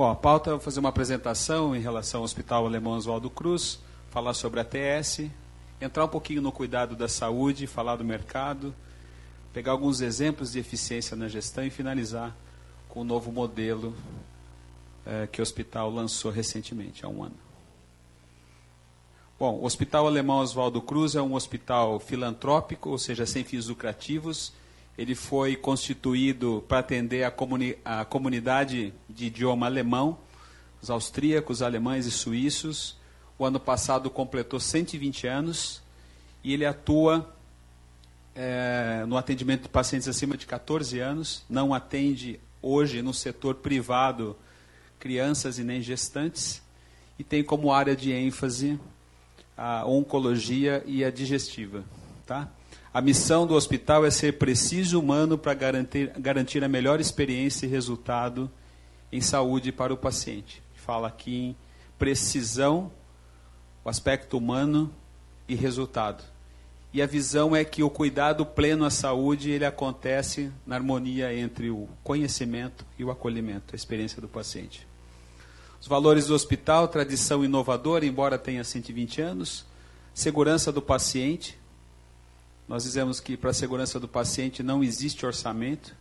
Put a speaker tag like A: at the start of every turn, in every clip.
A: Bom, a pauta é fazer uma apresentação em relação ao Hospital Alemão Oswaldo Cruz, falar sobre a TS, entrar um pouquinho no cuidado da saúde, falar do mercado, pegar alguns exemplos de eficiência na gestão e finalizar com o novo modelo é, que o hospital lançou recentemente, há um ano. Bom, o Hospital Alemão Oswaldo Cruz é um hospital filantrópico, ou seja, sem fins lucrativos, ele foi constituído para atender a, comuni a comunidade de idioma alemão, os austríacos, alemães e suíços. O ano passado completou 120 anos e ele atua é, no atendimento de pacientes acima de 14 anos. Não atende hoje no setor privado crianças e nem gestantes. E tem como área de ênfase a oncologia e a digestiva. Tá? A missão do hospital é ser preciso humano para garantir, garantir a melhor experiência e resultado em saúde para o paciente. Fala aqui em precisão, o aspecto humano e resultado. E a visão é que o cuidado pleno à saúde ele acontece na harmonia entre o conhecimento e o acolhimento, a experiência do paciente. Os valores do hospital, tradição inovadora, embora tenha 120 anos, segurança do paciente, nós dizemos que para a segurança do paciente não existe orçamento,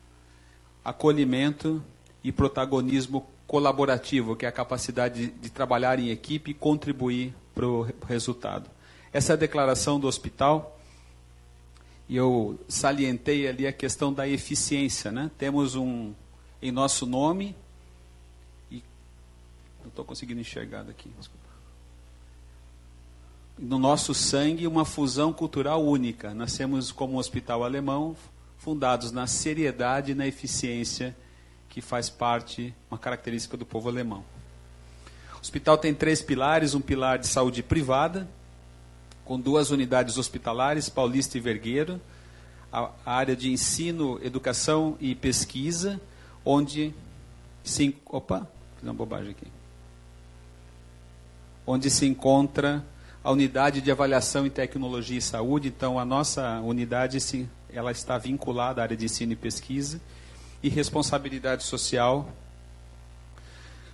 A: acolhimento e protagonismo colaborativo, que é a capacidade de, trabalhar em equipe e contribuir para o resultado. Essa é a declaração do hospital. E eu salientei ali a questão da eficiência. Né? Temos um em nosso nome. E não estou conseguindo enxergar daqui. Desculpa no nosso sangue uma fusão cultural única. Nascemos como um hospital alemão, fundados na seriedade e na eficiência que faz parte, uma característica do povo alemão. O hospital tem três pilares: um pilar de saúde privada, com duas unidades hospitalares, Paulista e Vergueiro, a área de ensino, educação e pesquisa, onde se opa, fiz uma bobagem aqui. Onde se encontra a unidade de avaliação em tecnologia e saúde. Então, a nossa unidade se, ela está vinculada à área de ensino e pesquisa e responsabilidade social.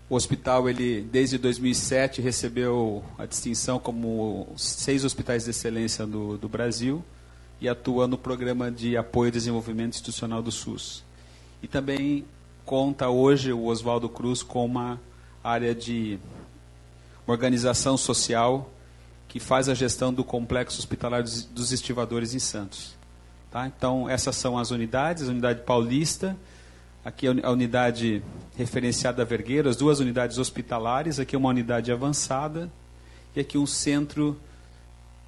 A: O hospital, ele desde 2007 recebeu a distinção como seis hospitais de excelência do, do Brasil e atua no programa de apoio e desenvolvimento institucional do SUS. E também conta hoje o Oswaldo Cruz com uma área de organização social que faz a gestão do complexo hospitalar dos, dos estivadores em Santos. Tá? Então, essas são as unidades, a unidade paulista, aqui a unidade referenciada Vergueiro, as duas unidades hospitalares, aqui uma unidade avançada e aqui um centro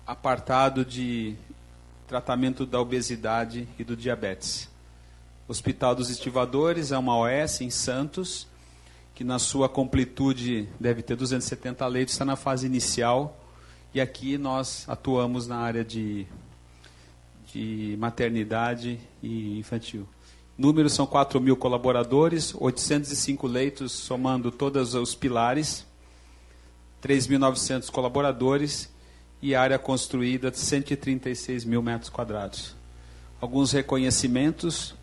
A: apartado de tratamento da obesidade e do diabetes. Hospital dos Estivadores é uma OS em Santos, que na sua completude deve ter 270 leitos, está na fase inicial e aqui nós atuamos na área de, de maternidade e infantil. Números são 4 mil colaboradores, 805 leitos, somando todos os pilares, 3.900 colaboradores e área construída de 136 mil metros quadrados. Alguns reconhecimentos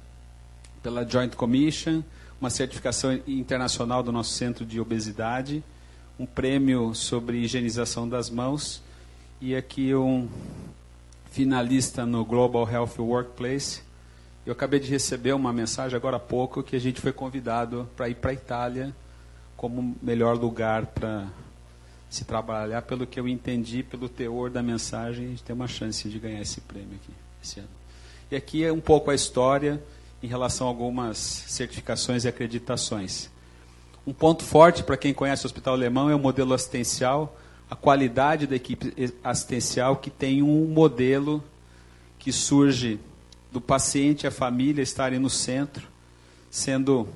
A: pela Joint Commission, uma certificação internacional do nosso centro de obesidade, um prêmio sobre higienização das mãos e aqui um finalista no Global Health Workplace. Eu acabei de receber uma mensagem agora há pouco que a gente foi convidado para ir para a Itália como melhor lugar para se trabalhar. Pelo que eu entendi, pelo teor da mensagem, a gente tem uma chance de ganhar esse prêmio aqui esse ano. E aqui é um pouco a história em relação a algumas certificações e acreditações. Um ponto forte para quem conhece o Hospital Alemão é o modelo assistencial, a qualidade da equipe assistencial que tem um modelo que surge do paciente e a família estarem no centro, sendo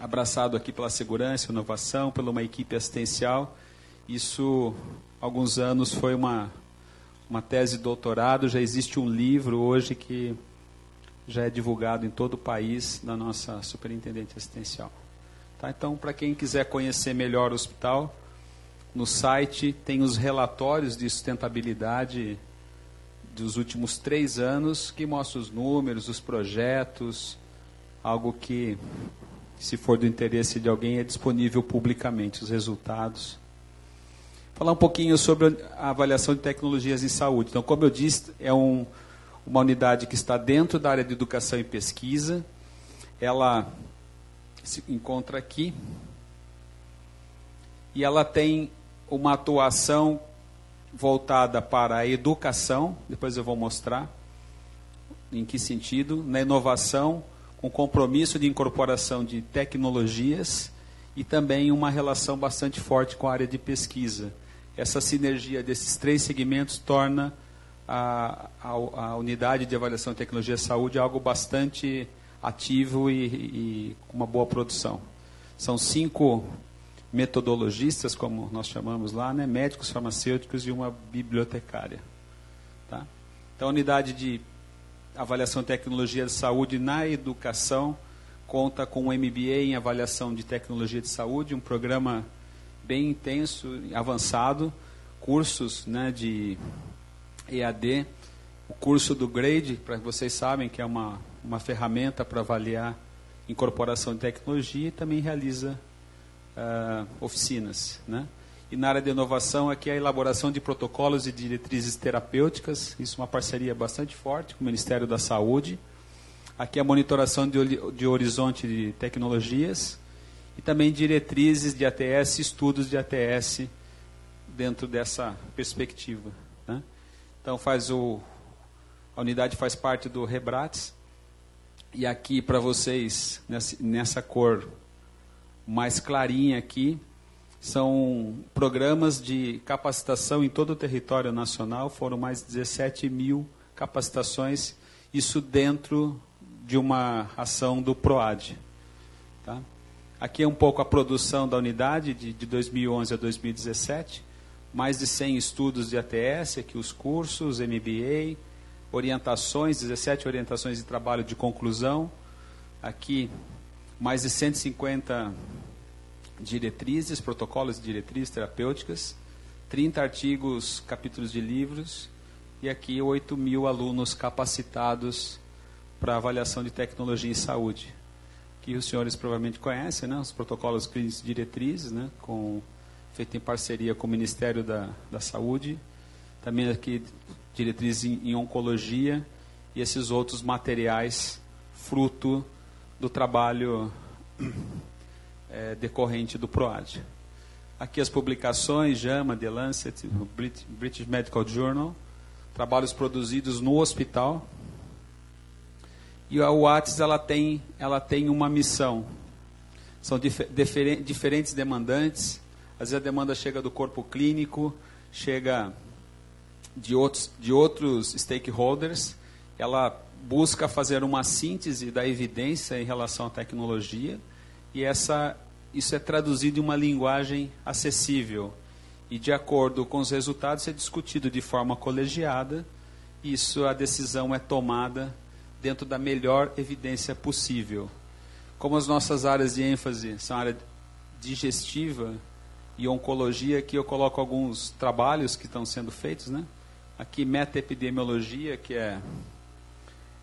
A: abraçado aqui pela segurança, inovação, pela uma equipe assistencial. Isso, alguns anos, foi uma, uma tese de doutorado, já existe um livro hoje que já é divulgado em todo o país da nossa superintendente assistencial. Tá? Então, para quem quiser conhecer melhor o hospital, no site tem os relatórios de sustentabilidade dos últimos três anos, que mostra os números, os projetos, algo que se for do interesse de alguém, é disponível publicamente os resultados. Falar um pouquinho sobre a avaliação de tecnologias em saúde. Então, como eu disse, é um, uma unidade que está dentro da área de educação e pesquisa. Ela se encontra aqui e ela tem uma atuação voltada para a educação, depois eu vou mostrar em que sentido, na inovação, com compromisso de incorporação de tecnologias e também uma relação bastante forte com a área de pesquisa. Essa sinergia desses três segmentos torna a, a, a unidade de avaliação de tecnologia de saúde algo bastante ativo e, com uma boa produção. São cinco metodologistas, como nós chamamos lá, né? médicos, farmacêuticos e uma bibliotecária. Tá? Então, a unidade de avaliação de tecnologia de saúde na educação conta com um MBA em avaliação de tecnologia de saúde, um programa bem intenso, avançado, cursos né, de EAD, o curso do Grade, para que vocês sabem que é uma, uma ferramenta para avaliar incorporação de tecnologia e também realiza uh, oficinas. Né? E na área de inovação, aqui é a elaboração de protocolos e diretrizes terapêuticas, isso é uma parceria bastante forte com o Ministério da Saúde. Aqui é a monitoração de, de horizonte de tecnologias e também diretrizes de ATS, estudos de ATS dentro dessa perspectiva. Né? Então faz o, a unidade faz parte do Rebrates. E aqui para vocês, nessa, nessa cor mais clarinha aqui, são programas de capacitação em todo o território nacional, foram mais de 17 mil capacitações, isso dentro de uma ação do PROAD. Tá? Aqui é um pouco a produção da unidade de, de 2011 a 2017, mais de 100 estudos de ATS, aqui os cursos, MBA, orientações, 17 orientações de trabalho de conclusão, aqui mais de 150 diretrizes, protocolos e diretrizes terapêuticas, 30 artigos, capítulos de livros, e aqui 8 mil alunos capacitados para avaliação de tecnologia em saúde. Que os senhores provavelmente conhecem, né? os protocolos clínicos diretrizes, né? com, feito em parceria com o Ministério da, da Saúde, também aqui diretrizes em, em oncologia e esses outros materiais fruto do trabalho é, decorrente do PROAD. Aqui as publicações, JAMA, The Lancet, British Medical Journal, trabalhos produzidos no hospital. E a UATS ela tem, ela tem uma missão. São dif diferentes demandantes. Às vezes a demanda chega do corpo clínico, chega de outros, de outros stakeholders. Ela busca fazer uma síntese da evidência em relação à tecnologia e essa, isso é traduzido em uma linguagem acessível. E de acordo com os resultados é discutido de forma colegiada. Isso a decisão é tomada dentro da melhor evidência possível. Como as nossas áreas de ênfase são a área digestiva e oncologia, aqui eu coloco alguns trabalhos que estão sendo feitos, né? Aqui meta-epidemiologia, que é,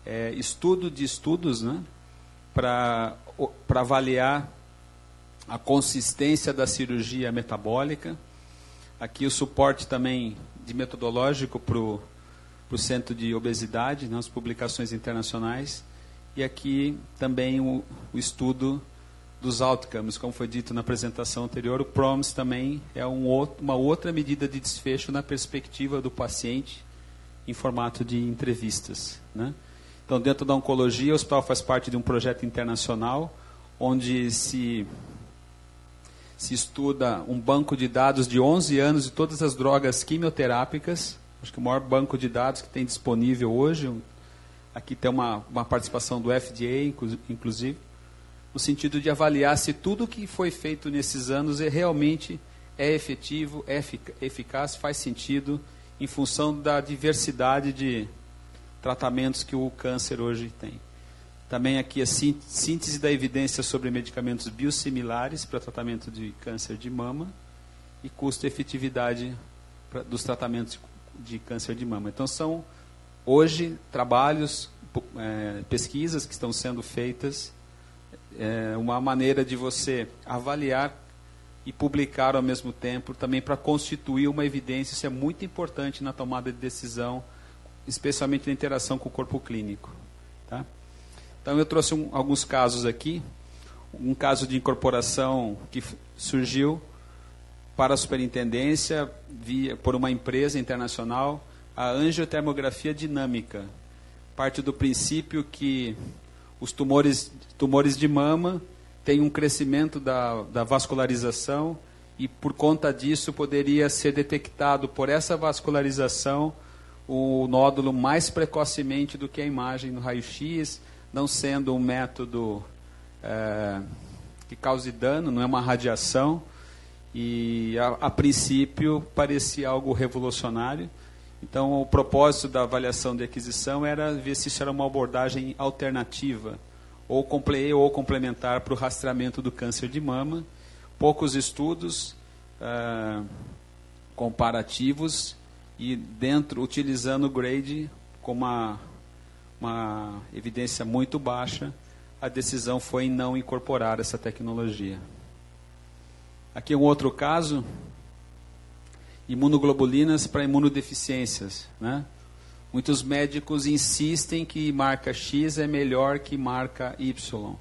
A: é estudo de estudos, né? para avaliar a consistência da cirurgia metabólica. Aqui o suporte também de metodológico para o centro de obesidade, né, publicações internacionais. E aqui também o, o, estudo dos outcomes, como foi dito na apresentação anterior. O PROMS também é um outro, uma outra medida de desfecho na perspectiva do paciente em formato de entrevistas. Né? Então, dentro da oncologia, o hospital faz parte de um projeto internacional onde se, se estuda um banco de dados de 11 anos de todas as drogas quimioterápicas. Acho que o maior banco de dados que tem disponível hoje. Aqui tem uma, uma participação do FDA, inclusive, no sentido de avaliar se tudo que foi feito nesses anos é realmente é efetivo, é eficaz, faz sentido em função da diversidade de, tratamentos que o câncer hoje tem. Também aqui a síntese da evidência sobre medicamentos biosimilares para tratamento de câncer de mama e custo-efetividade dos tratamentos de câncer de mama. Então são hoje trabalhos, é, pesquisas que estão sendo feitas é uma maneira de você avaliar e publicar ao mesmo tempo, também para constituir uma evidência. Isso é muito importante na tomada de decisão, especialmente na interação com o corpo clínico. Tá? Então, eu trouxe um, alguns casos aqui. Um caso de incorporação que surgiu para a superintendência via, por uma empresa internacional, a angiotermografia dinâmica. Parte do princípio que os tumores, tumores de mama têm um crescimento da, da vascularização e, por conta disso, poderia ser detectado por essa vascularização o nódulo mais precocemente do que a imagem no raio-x, não sendo um método é, que cause dano, não é uma radiação, e a, a, princípio parecia algo revolucionário. Então, o propósito da avaliação de aquisição era ver se isso era uma abordagem alternativa ou, comple ou complementar para o rastreamento do câncer de mama. Poucos estudos uh, comparativos e dentro utilizando o grade com uma, uma evidência muito baixa, a decisão foi em não incorporar essa tecnologia. Aqui um outro caso, imunoglobulinas para imunodeficiências. Né? Muitos médicos insistem que marca X é melhor que marca Y.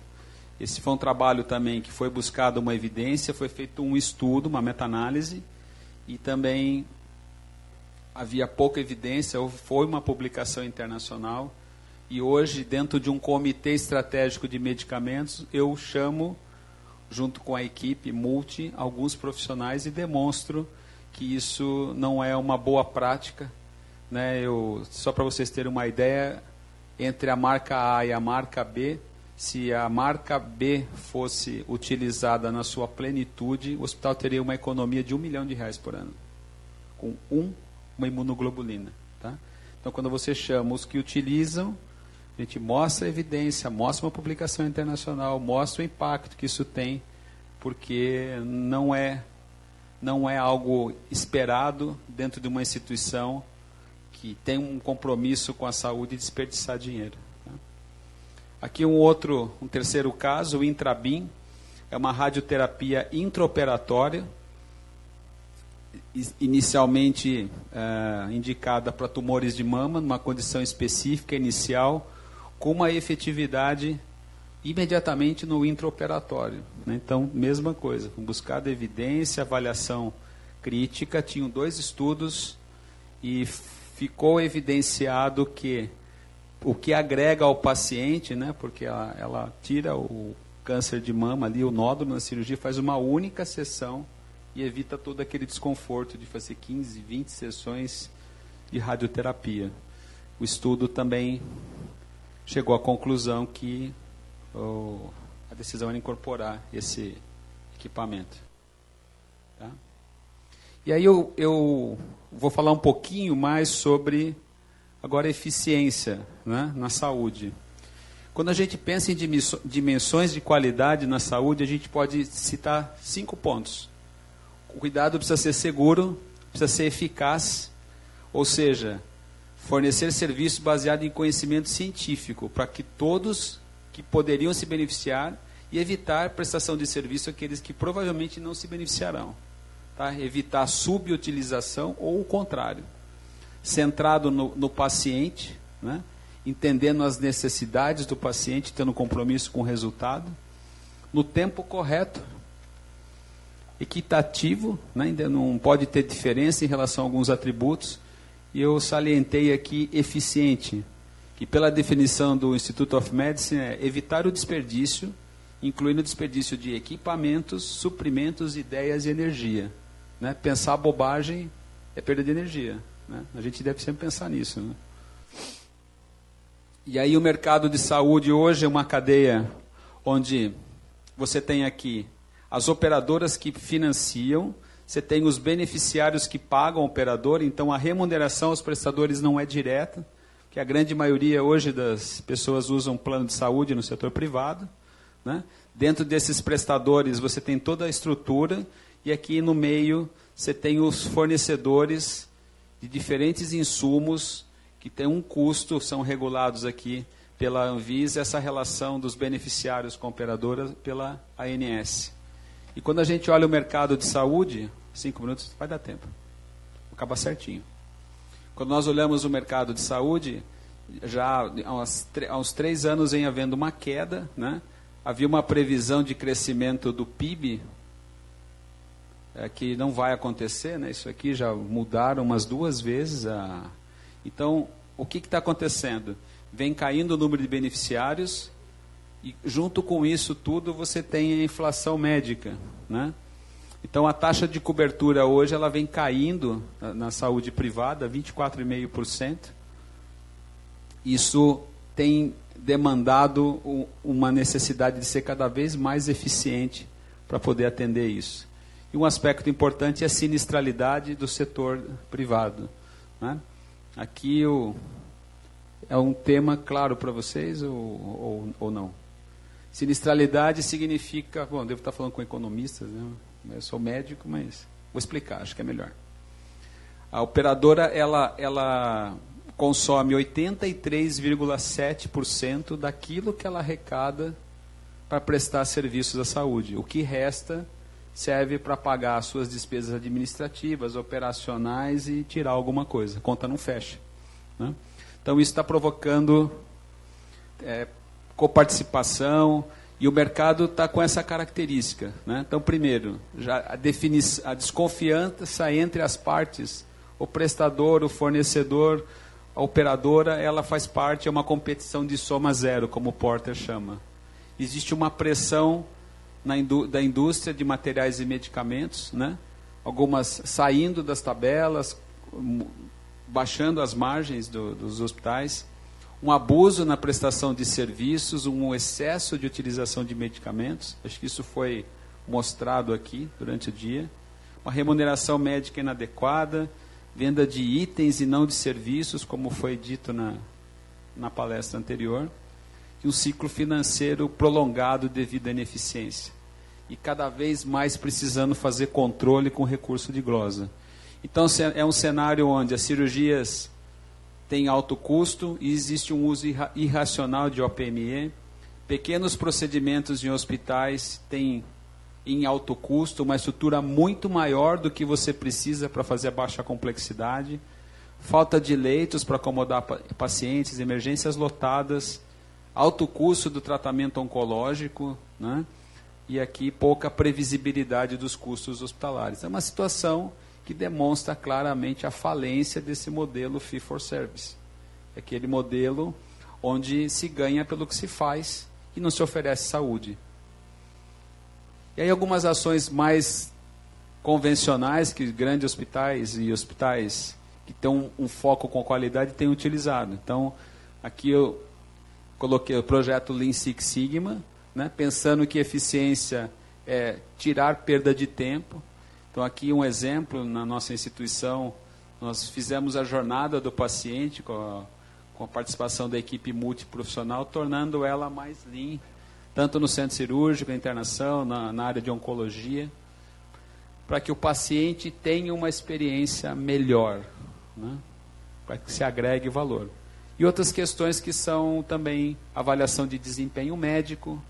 A: Esse foi um trabalho também que foi buscado uma evidência, foi feito um estudo, uma meta-análise, e também havia pouca evidência, foi uma publicação internacional, e hoje, dentro de um comitê estratégico de medicamentos, eu chamo junto com a equipe multi, alguns profissionais e demonstro que isso não é uma boa prática. Né? Eu, só para vocês terem uma ideia, entre a marca A e a marca B, se a marca B fosse utilizada na sua plenitude, o hospital teria uma economia de um milhão de reais por ano, com um, uma imunoglobulina. Tá? Então, quando você chama os que utilizam, a gente mostra a evidência, mostra uma publicação internacional, mostra o impacto que isso tem, porque não é não é algo esperado dentro de uma instituição que tem um compromisso com a saúde e desperdiçar dinheiro. Tá? Aqui um outro, um terceiro caso, o Intrabim, é uma radioterapia intraoperatória, inicialmente é, indicada para tumores de mama, numa condição específica inicial, com uma efetividade imediatamente no intraoperatório. Né? Então, mesma coisa, buscar evidência, avaliação crítica, tinham dois estudos e ficou evidenciado que o que agrega ao paciente, né, porque ela, ela tira o câncer de mama ali, o nódulo na cirurgia, faz uma única sessão e evita todo aquele desconforto de fazer 15, 20 sessões de radioterapia. O estudo também chegou à conclusão que oh, a decisão era incorporar esse equipamento. Tá? E aí eu, eu vou falar um pouquinho mais sobre agora eficiência né, na saúde. Quando a gente pensa em dimensões de qualidade na saúde, a gente pode citar cinco pontos. O cuidado precisa ser seguro, precisa ser eficaz, ou seja, fornecer serviço baseado em conhecimento científico, para que todos que poderiam se beneficiar e evitar prestação de serviço àqueles que provavelmente não se beneficiarão. Tá? Evitar subutilização ou o contrário. Centrado no, no paciente, né? entendendo as necessidades do paciente, tendo compromisso com o resultado, no tempo correto, equitativo, né? ainda não pode ter diferença em relação a alguns atributos, e eu salientei aqui eficiente, que pela definição do Institute of Medicine é evitar o desperdício, incluindo o desperdício de equipamentos, suprimentos, ideias e energia. Né? Pensar bobagem é perda de energia. Né? A gente deve sempre pensar nisso. Né? E aí o mercado de saúde hoje é uma cadeia onde você tem aqui as operadoras que financiam, você tem os beneficiários que pagam o operador, então a remuneração aos prestadores não é direta, que a grande maioria hoje das pessoas usam plano de saúde no setor privado. Né? Dentro desses prestadores você tem toda a estrutura e aqui no meio você tem os fornecedores de diferentes insumos que têm um custo, são regulados aqui pela Anvisa essa relação dos beneficiários com operadoras pela ANS. E quando a gente olha o mercado de saúde, cinco minutos vai dar tempo, acaba certinho. Quando nós olhamos o mercado de saúde, já há uns, há uns três anos vem havendo uma queda, né? havia uma previsão de crescimento do PIB é, que não vai acontecer, né? Isso aqui já mudaram umas duas vezes. A... Então, o que está acontecendo? Vem caindo o número de beneficiários e junto com isso tudo você tem a inflação médica, né? Então a taxa de cobertura hoje ela vem caindo na, na saúde privada 24,5%. Isso tem demandado uma necessidade de ser cada vez mais eficiente para poder atender isso. E um aspecto importante é a sinistralidade do setor privado. Né? Aqui o, é um tema claro para vocês ou, ou, ou, não? Sinistralidade significa. Bom, devo estar falando com economistas, né? eu sou médico, mas vou explicar, acho que é melhor. A operadora ela, ela consome 83,7% daquilo que ela arrecada para prestar serviços à saúde. O que resta serve para pagar as suas despesas administrativas, operacionais e tirar alguma coisa. A conta não fecha. Né? Então isso está provocando é, coparticipação e o mercado está com essa característica. Né? Então, primeiro, já a, a desconfiança entre as partes, o prestador, o fornecedor, a operadora, ela faz parte, é uma competição de soma zero, como o Porter chama. Existe uma pressão indú da indústria de materiais e medicamentos, né? algumas saindo das tabelas, baixando as margens do, dos hospitais, um abuso na prestação de serviços, um excesso de utilização de medicamentos, acho que isso foi mostrado aqui durante o dia, uma remuneração médica inadequada, venda de itens e não de serviços, como foi dito na, na palestra anterior, e um ciclo financeiro prolongado devido à ineficiência. E cada vez mais precisando fazer controle com recurso de glosa. Então é um cenário onde as cirurgias têm alto custo e existe um uso irracional de OPME. Pequenos procedimentos em hospitais têm em alto custo, uma estrutura muito maior do que você precisa para fazer a baixa complexidade, falta de leitos para acomodar pacientes, emergências lotadas, alto custo do tratamento oncológico, né? e aqui pouca previsibilidade dos custos hospitalares. É uma situação que demonstra claramente a falência desse modelo fee for service. É aquele modelo onde se ganha pelo que se faz e não se oferece saúde. E aí algumas ações mais convencionais que grandes hospitais e hospitais que têm um, um foco com qualidade têm utilizado. Então, aqui eu coloquei o projeto Lean Six Sigma, né, pensando que eficiência é tirar perda de tempo. Então, aqui um exemplo, na nossa instituição, nós fizemos a jornada do paciente com a, com a participação da equipe multiprofissional, tornando ela mais lean, tanto no centro cirúrgico, na internação, na, na área de oncologia, para que o paciente tenha uma experiência melhor, né, para que se agregue valor. E outras questões que são também avaliação de desempenho médico,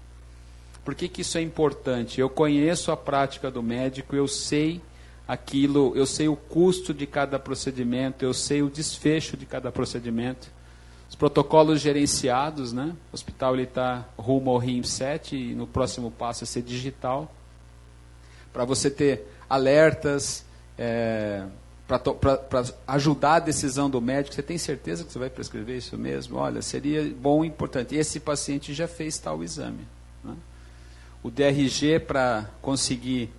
A: por que, que isso é importante? Eu conheço a prática do médico, eu sei aquilo, eu sei o custo de cada procedimento, eu sei o desfecho de cada procedimento. Os protocolos gerenciados, né? O hospital está rumo ao RIM 7 e no próximo passo é ser digital. Para você ter alertas, é, para ajudar a decisão do médico, você tem certeza que você vai prescrever isso mesmo? Olha, seria bom e importante. Esse paciente já fez tal exame. O DRG para conseguir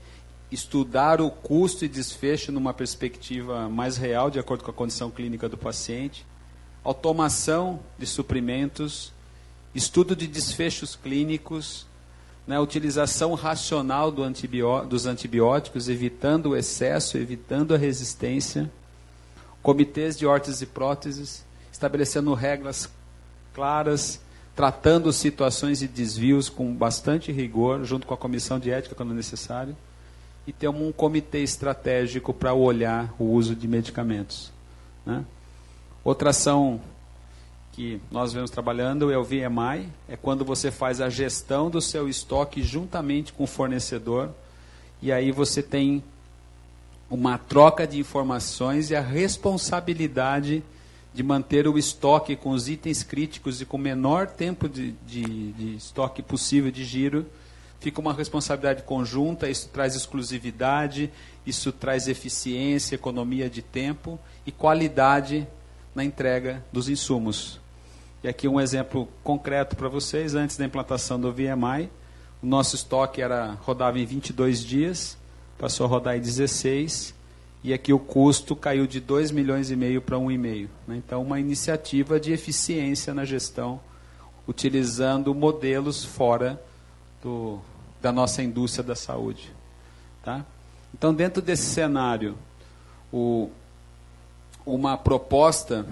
A: estudar o custo e desfecho numa perspectiva mais real, de acordo com a condição clínica do paciente, automação de suprimentos, estudo de desfechos clínicos, né, utilização racional do antibió dos antibióticos, evitando o excesso, evitando a resistência, comitês de órteses e próteses, estabelecendo regras claras tratando situações de desvios com bastante rigor, junto com a comissão de ética quando necessário, e ter um comitê estratégico para olhar o uso de medicamentos. Né? Outra ação que nós vemos trabalhando é o VMI, é quando você faz a gestão do seu estoque juntamente com o fornecedor, e aí você tem uma troca de informações e a responsabilidade de manter o estoque com os itens críticos e com o menor tempo de, de, de estoque possível de giro, fica uma responsabilidade conjunta, isso traz exclusividade, isso traz eficiência, economia de tempo e qualidade na entrega dos insumos. E aqui um exemplo concreto para vocês, antes da implantação do VMI, o nosso estoque era rodava em 22 dias, passou a rodar em 16, e aqui o custo caiu de 2 milhões e meio para 1,5. Né? Então, uma iniciativa de eficiência na gestão, utilizando modelos fora do, da nossa indústria da saúde. Tá? Então, dentro desse cenário, o, uma proposta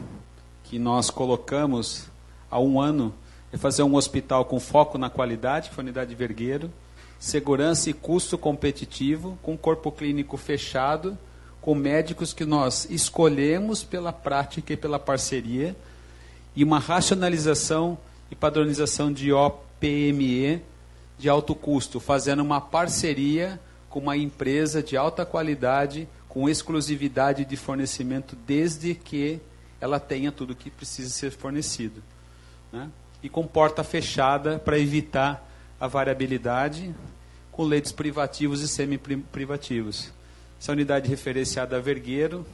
A: que nós colocamos há um ano é fazer um hospital com foco na qualidade, que foi a unidade de Vergueiro, segurança e custo competitivo, com corpo clínico fechado, com médicos que nós escolhemos pela prática e pela parceria, e uma racionalização e padronização de OPME de alto custo, fazendo uma parceria com uma empresa de alta qualidade, com exclusividade de fornecimento, desde que ela tenha tudo o que precisa ser fornecido. Né? E com porta fechada para evitar a variabilidade, com leitos privativos e semi-privativos. Essa unidade referenciada a Vergueiro.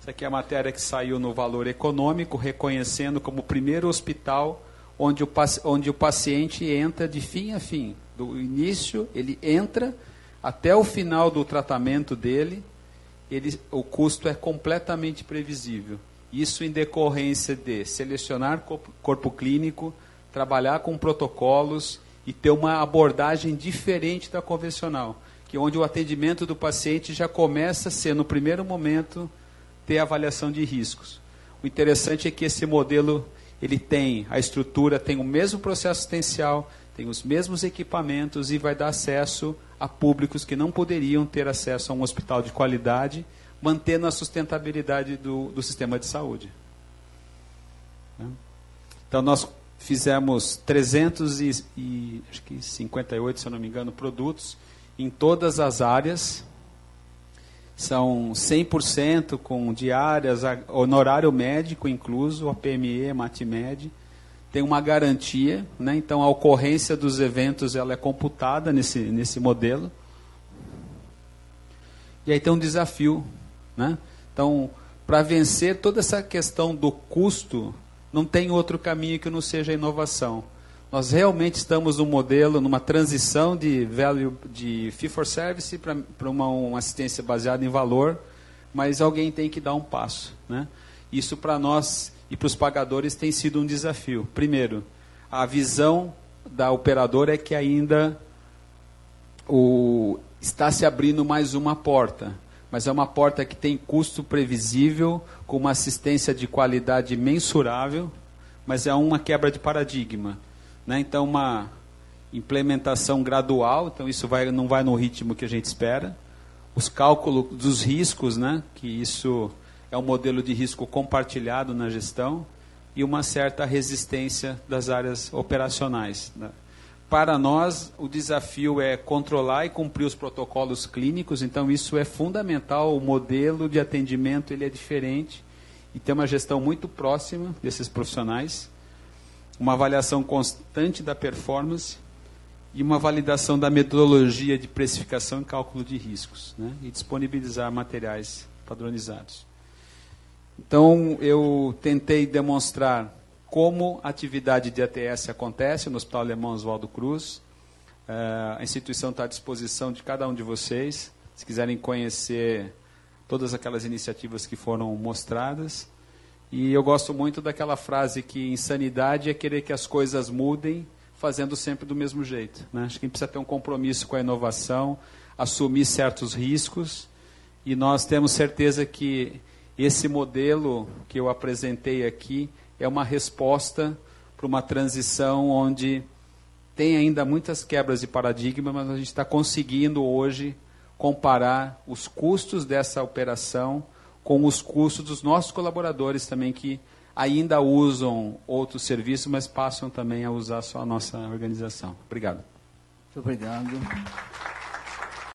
A: Essa aqui é a matéria que saiu no Valor Econômico, reconhecendo como o primeiro hospital onde o, onde o paciente entra de fim a fim. Do início, ele entra até o final do tratamento dele, ele, o custo é completamente previsível. Isso em decorrência de selecionar corpo, corpo clínico, trabalhar com protocolos e ter uma abordagem diferente da convencional que onde o atendimento do paciente já começa a ser, no primeiro momento, ter avaliação de riscos. O interessante é que esse modelo ele tem a estrutura, tem o mesmo processo assistencial, tem os mesmos equipamentos e vai dar acesso a públicos que não poderiam ter acesso a um hospital de qualidade, mantendo a sustentabilidade do, do sistema de saúde. Então nós fizemos 358, se eu não me engano, produtos em todas as áreas. São 100% com diárias, honorário médico incluso, OPME, MATMED. Tem uma garantia, né? então a ocorrência dos eventos ela é computada nesse, nesse modelo. E aí tem um desafio. Né? Então, para vencer toda essa questão do custo, não tem outro caminho que não seja a inovação. Nós realmente estamos num modelo, numa transição de value de fee for service para uma, uma assistência baseada em valor, mas alguém tem que dar um passo. Né? Isso para nós e para os pagadores tem sido um desafio. Primeiro, a visão da operadora é que ainda o, está se abrindo mais uma porta, mas é uma porta que tem custo previsível, com uma assistência de qualidade mensurável, mas é uma quebra de paradigma. Né? Então, uma implementação gradual, então isso vai, não vai no ritmo que a gente espera. Os cálculos dos riscos, né? que isso é um modelo de risco compartilhado na gestão, e uma certa resistência das áreas operacionais. Né? Para nós, o desafio é controlar e cumprir os protocolos clínicos, então isso é fundamental, o modelo de atendimento ele é diferente, e tem uma gestão muito próxima desses profissionais uma avaliação constante da performance e uma validação da metodologia de precificação e cálculo de riscos, né? e disponibilizar materiais padronizados. Então, eu tentei demonstrar como a atividade de ATS acontece no Hospital Alemão Oswaldo Cruz. Uh, a instituição está à disposição de cada um de vocês, se quiserem conhecer todas aquelas iniciativas que foram mostradas. E eu gosto muito daquela frase que insanidade é querer que as coisas mudem fazendo sempre do mesmo jeito. Né? Acho que a gente precisa ter um compromisso com a inovação, assumir certos riscos, e nós temos certeza que esse modelo que eu apresentei aqui é uma resposta para uma transição onde tem ainda muitas quebras de paradigma, mas a gente está conseguindo hoje comparar os custos dessa operação com os custos dos nossos colaboradores também que ainda usam outros serviços, mas passam também a usar só a nossa organização. Obrigado.
B: Muito obrigado.